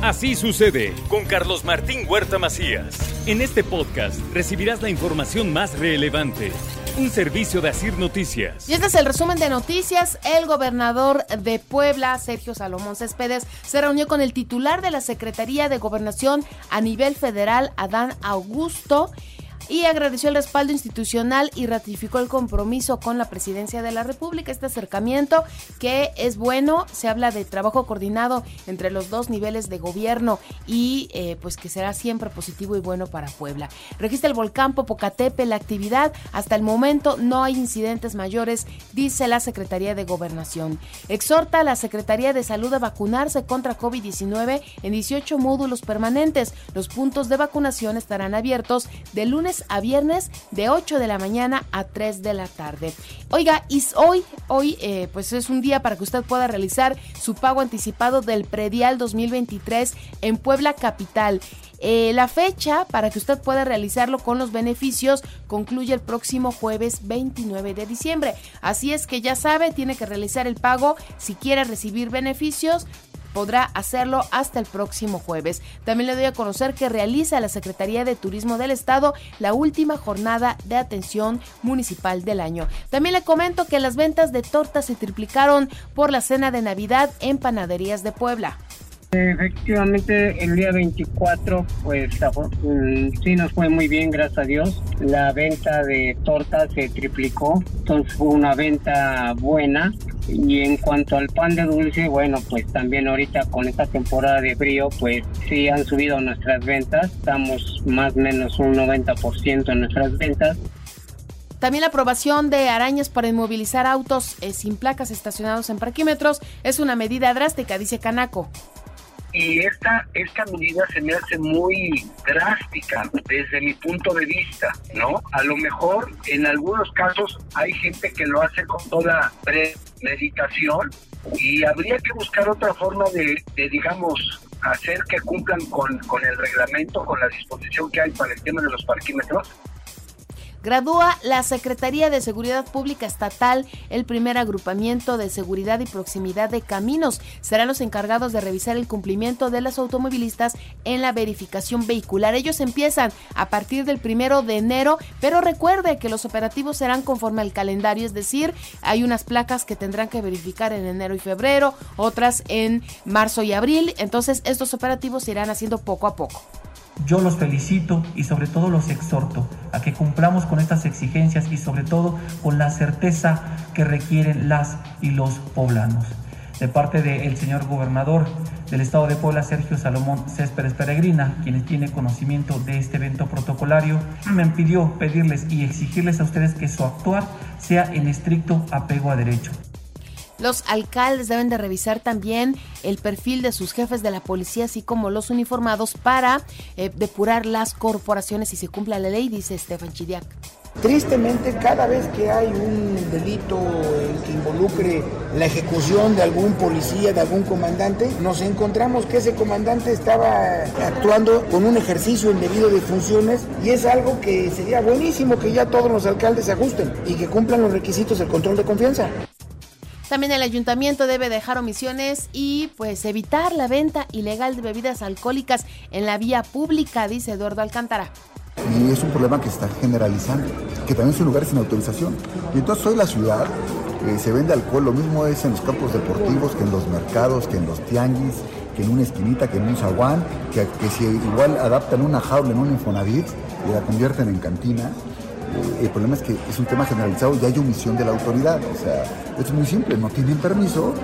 Así sucede con Carlos Martín Huerta Macías. En este podcast recibirás la información más relevante. Un servicio de Asir Noticias. Y este es el resumen de noticias. El gobernador de Puebla, Sergio Salomón Céspedes, se reunió con el titular de la Secretaría de Gobernación a nivel federal, Adán Augusto y agradeció el respaldo institucional y ratificó el compromiso con la presidencia de la República. Este acercamiento que es bueno, se habla de trabajo coordinado entre los dos niveles de gobierno y eh, pues que será siempre positivo y bueno para Puebla. Registra el volcán Popocatepe la actividad. Hasta el momento no hay incidentes mayores, dice la Secretaría de Gobernación. Exhorta a la Secretaría de Salud a vacunarse contra COVID-19 en 18 módulos permanentes. Los puntos de vacunación estarán abiertos de lunes a viernes de 8 de la mañana a 3 de la tarde. Oiga, y hoy, hoy eh, pues es un día para que usted pueda realizar su pago anticipado del predial 2023 en Puebla Capital. Eh, la fecha para que usted pueda realizarlo con los beneficios concluye el próximo jueves 29 de diciembre. Así es que ya sabe, tiene que realizar el pago si quiere recibir beneficios podrá hacerlo hasta el próximo jueves. También le doy a conocer que realiza la Secretaría de Turismo del Estado la última jornada de atención municipal del año. También le comento que las ventas de tortas se triplicaron por la cena de Navidad en panaderías de Puebla. Efectivamente, el día 24, pues mm, sí nos fue muy bien, gracias a Dios. La venta de tortas se triplicó, entonces fue una venta buena. Y en cuanto al pan de dulce, bueno, pues también ahorita con esta temporada de frío, pues sí han subido nuestras ventas. Estamos más o menos un 90% en nuestras ventas. También la aprobación de arañas para inmovilizar autos eh, sin placas estacionados en parquímetros es una medida drástica, dice Canaco y esta, esta medida se me hace muy drástica desde mi punto de vista, ¿no? A lo mejor en algunos casos hay gente que lo hace con toda premeditación y habría que buscar otra forma de, digamos, hacer que cumplan con, con el reglamento, con la disposición que hay para el tema de los parquímetros, Gradúa la Secretaría de Seguridad Pública Estatal el primer agrupamiento de seguridad y proximidad de caminos. Serán los encargados de revisar el cumplimiento de los automovilistas en la verificación vehicular. Ellos empiezan a partir del primero de enero, pero recuerde que los operativos serán conforme al calendario, es decir, hay unas placas que tendrán que verificar en enero y febrero, otras en marzo y abril. Entonces, estos operativos se irán haciendo poco a poco. Yo los felicito y sobre todo los exhorto a que cumplamos con estas exigencias y sobre todo con la certeza que requieren las y los poblanos. De parte del señor gobernador del estado de Puebla, Sergio Salomón Céspedes Peregrina, quien tiene conocimiento de este evento protocolario, me pidió pedirles y exigirles a ustedes que su actuar sea en estricto apego a derecho. Los alcaldes deben de revisar también el perfil de sus jefes de la policía, así como los uniformados, para eh, depurar las corporaciones y se cumpla la ley, dice Estefan Chidiac. Tristemente, cada vez que hay un delito que involucre la ejecución de algún policía, de algún comandante, nos encontramos que ese comandante estaba actuando con un ejercicio indebido de funciones y es algo que sería buenísimo que ya todos los alcaldes se ajusten y que cumplan los requisitos del control de confianza. También el ayuntamiento debe dejar omisiones y pues evitar la venta ilegal de bebidas alcohólicas en la vía pública, dice Eduardo Alcántara. Y es un problema que se está generalizando, que también son lugares sin autorización. Y entonces hoy la ciudad eh, se vende alcohol, lo mismo es en los campos deportivos, que en los mercados, que en los tianguis, que en una esquinita, que en un zaguán, que, si igual adaptan una jaula en un infonavit y la convierten en cantina, el problema es que es un tema generalizado y hay omisión de la autoridad. O sea, es muy simple, no tienen permiso.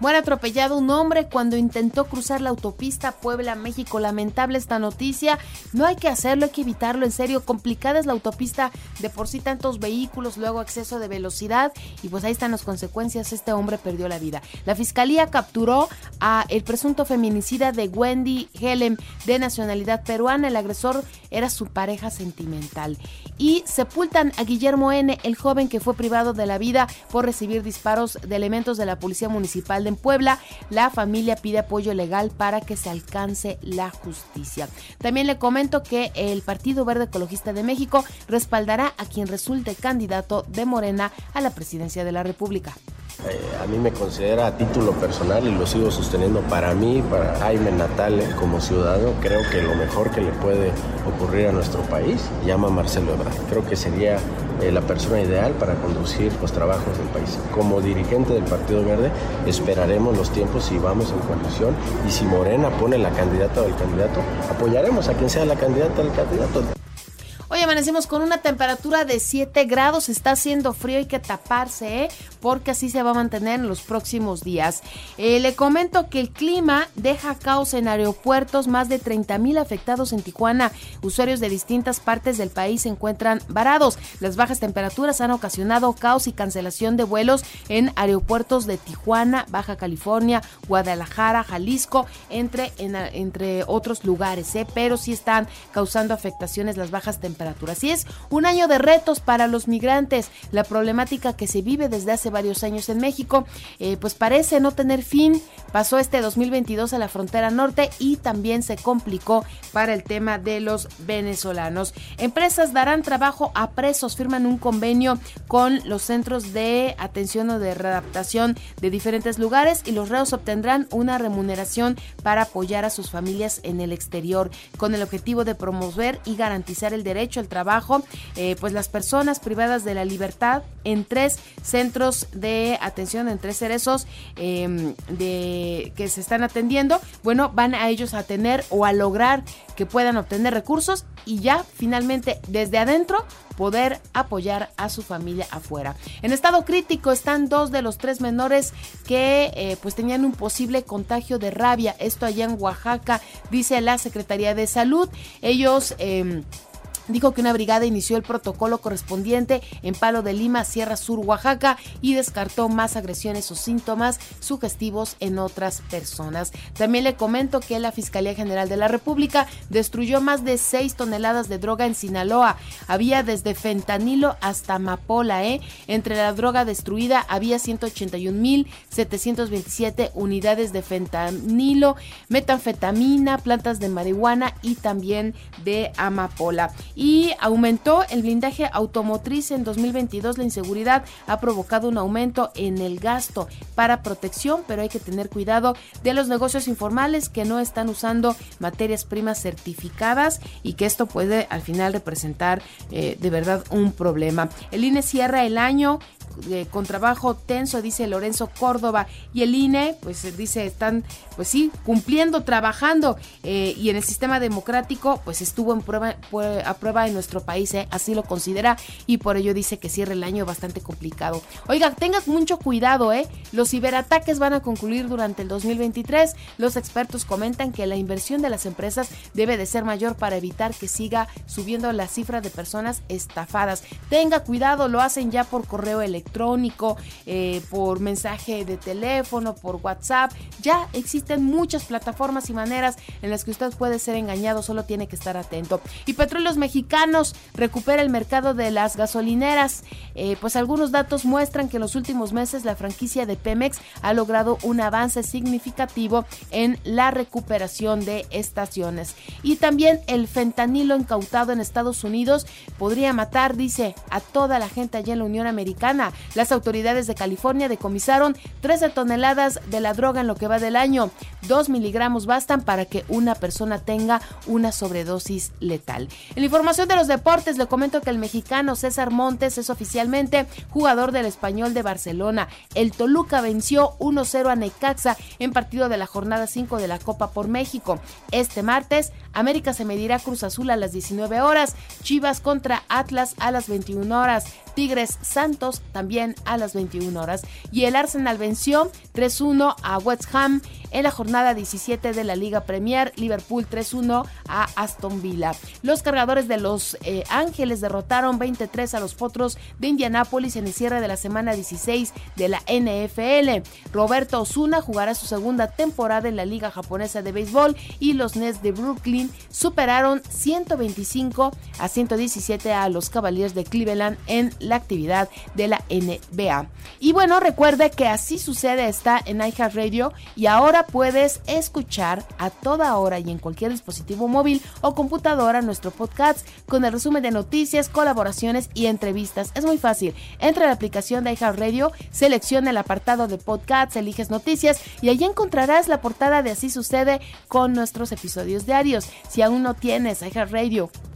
Muere atropellado un hombre cuando intentó cruzar la autopista Puebla-México. Lamentable esta noticia. No hay que hacerlo, hay que evitarlo. En serio, complicada es la autopista. De por sí tantos vehículos, luego exceso de velocidad. Y pues ahí están las consecuencias. Este hombre perdió la vida. La fiscalía capturó a el presunto feminicida de Wendy Helen, de nacionalidad peruana. El agresor era su pareja sentimental. Y sepultan a Guillermo N., el joven que fue privado de la vida por recibir disparos de elementos de la Policía Municipal en Puebla. La familia pide apoyo legal para que se alcance la justicia. También le comento que el Partido Verde Ecologista de México respaldará a quien resulte candidato de Morena a la presidencia de la República. Eh, a mí me considera a título personal y lo sigo sosteniendo para mí, para Jaime Natale como ciudadano, creo que lo mejor que le puede ocurrir a nuestro país llama Marcelo Ebrard. Creo que sería eh, la persona ideal para conducir los trabajos del país. Como dirigente del Partido Verde esperaremos los tiempos y vamos en coalición y si Morena pone la candidata o el candidato, apoyaremos a quien sea la candidata o el candidato. Hoy amanecemos con una temperatura de 7 grados, está haciendo frío, hay que taparse, ¿eh? porque así se va a mantener en los próximos días. Eh, le comento que el clima deja caos en aeropuertos, más de 30 mil afectados en Tijuana. Usuarios de distintas partes del país se encuentran varados. Las bajas temperaturas han ocasionado caos y cancelación de vuelos en aeropuertos de Tijuana, Baja California, Guadalajara, Jalisco, entre, entre otros lugares, ¿eh? pero sí están causando afectaciones las bajas temperaturas Así es un año de retos para los migrantes. La problemática que se vive desde hace varios años en México, eh, pues parece no tener fin. Pasó este 2022 a la frontera norte y también se complicó para el tema de los venezolanos. Empresas darán trabajo a presos, firman un convenio con los centros de atención o de readaptación de diferentes lugares y los reos obtendrán una remuneración para apoyar a sus familias en el exterior con el objetivo de promover y garantizar el derecho el trabajo, eh, pues las personas privadas de la libertad en tres centros de atención, en tres cerezos em, de, que se están atendiendo, bueno, van a ellos a tener o a lograr que puedan obtener recursos y ya finalmente desde adentro poder apoyar a su familia afuera. En estado crítico están dos de los tres menores que eh, pues tenían un posible contagio de rabia. Esto allá en Oaxaca, dice la Secretaría de Salud. Ellos... Eh, dijo que una brigada inició el protocolo correspondiente en Palo de Lima, Sierra Sur, Oaxaca y descartó más agresiones o síntomas sugestivos en otras personas. También le comento que la Fiscalía General de la República destruyó más de 6 toneladas de droga en Sinaloa. Había desde fentanilo hasta amapola, ¿eh? Entre la droga destruida había 181.727 unidades de fentanilo, metanfetamina, plantas de marihuana y también de amapola y aumentó el blindaje automotriz en 2022. La inseguridad ha provocado un aumento en el gasto para protección, pero hay que tener cuidado de los negocios informales que no están usando materias primas certificadas y que esto puede al final representar eh, de verdad un problema. El INE cierra el año con trabajo tenso, dice Lorenzo Córdoba, y el INE, pues dice, están, pues sí, cumpliendo, trabajando, eh, y en el sistema democrático, pues estuvo en prueba, a prueba en nuestro país, eh, así lo considera, y por ello dice que cierra el año bastante complicado. Oiga, tengas mucho cuidado, ¿eh? Los ciberataques van a concluir durante el 2023. Los expertos comentan que la inversión de las empresas debe de ser mayor para evitar que siga subiendo la cifra de personas estafadas. Tenga cuidado, lo hacen ya por correo electrónico electrónico, eh, por mensaje de teléfono, por WhatsApp. Ya existen muchas plataformas y maneras en las que usted puede ser engañado, solo tiene que estar atento. Y Petróleos Mexicanos recupera el mercado de las gasolineras. Eh, pues algunos datos muestran que en los últimos meses la franquicia de Pemex ha logrado un avance significativo en la recuperación de estaciones. Y también el fentanilo incautado en Estados Unidos podría matar, dice, a toda la gente allá en la Unión Americana. Las autoridades de California decomisaron 13 toneladas de la droga en lo que va del año. Dos miligramos bastan para que una persona tenga una sobredosis letal. En la información de los deportes, le comento que el mexicano César Montes es oficialmente jugador del español de Barcelona. El Toluca venció 1-0 a Necaxa en partido de la jornada 5 de la Copa por México. Este martes, América se medirá Cruz Azul a las 19 horas, Chivas contra Atlas a las 21 horas, Tigres Santos también a las 21 horas. Y el Arsenal venció 3-1 a West Ham en la jornada 17 de la Liga Premier. Liverpool 3-1 a Aston Villa. Los cargadores de Los eh, Ángeles derrotaron 23 a los Potros de Indianápolis en el cierre de la semana 16 de la NFL. Roberto Osuna jugará su segunda temporada en la Liga Japonesa de Béisbol y los Nets de Brooklyn superaron 125 a 117 a los Cavaliers de Cleveland en la actividad de la NBA. Y bueno, recuerde que así sucede está en iHeartRadio y ahora puedes escuchar a toda hora y en cualquier dispositivo móvil o computadora nuestro podcast con el resumen de noticias, colaboraciones y entrevistas. Es muy fácil. Entra a la aplicación de iHeartRadio, selecciona el apartado de podcast, eliges noticias y allí encontrarás la portada de Así sucede con nuestros episodios diarios. Si aún no tienes iHeartRadio,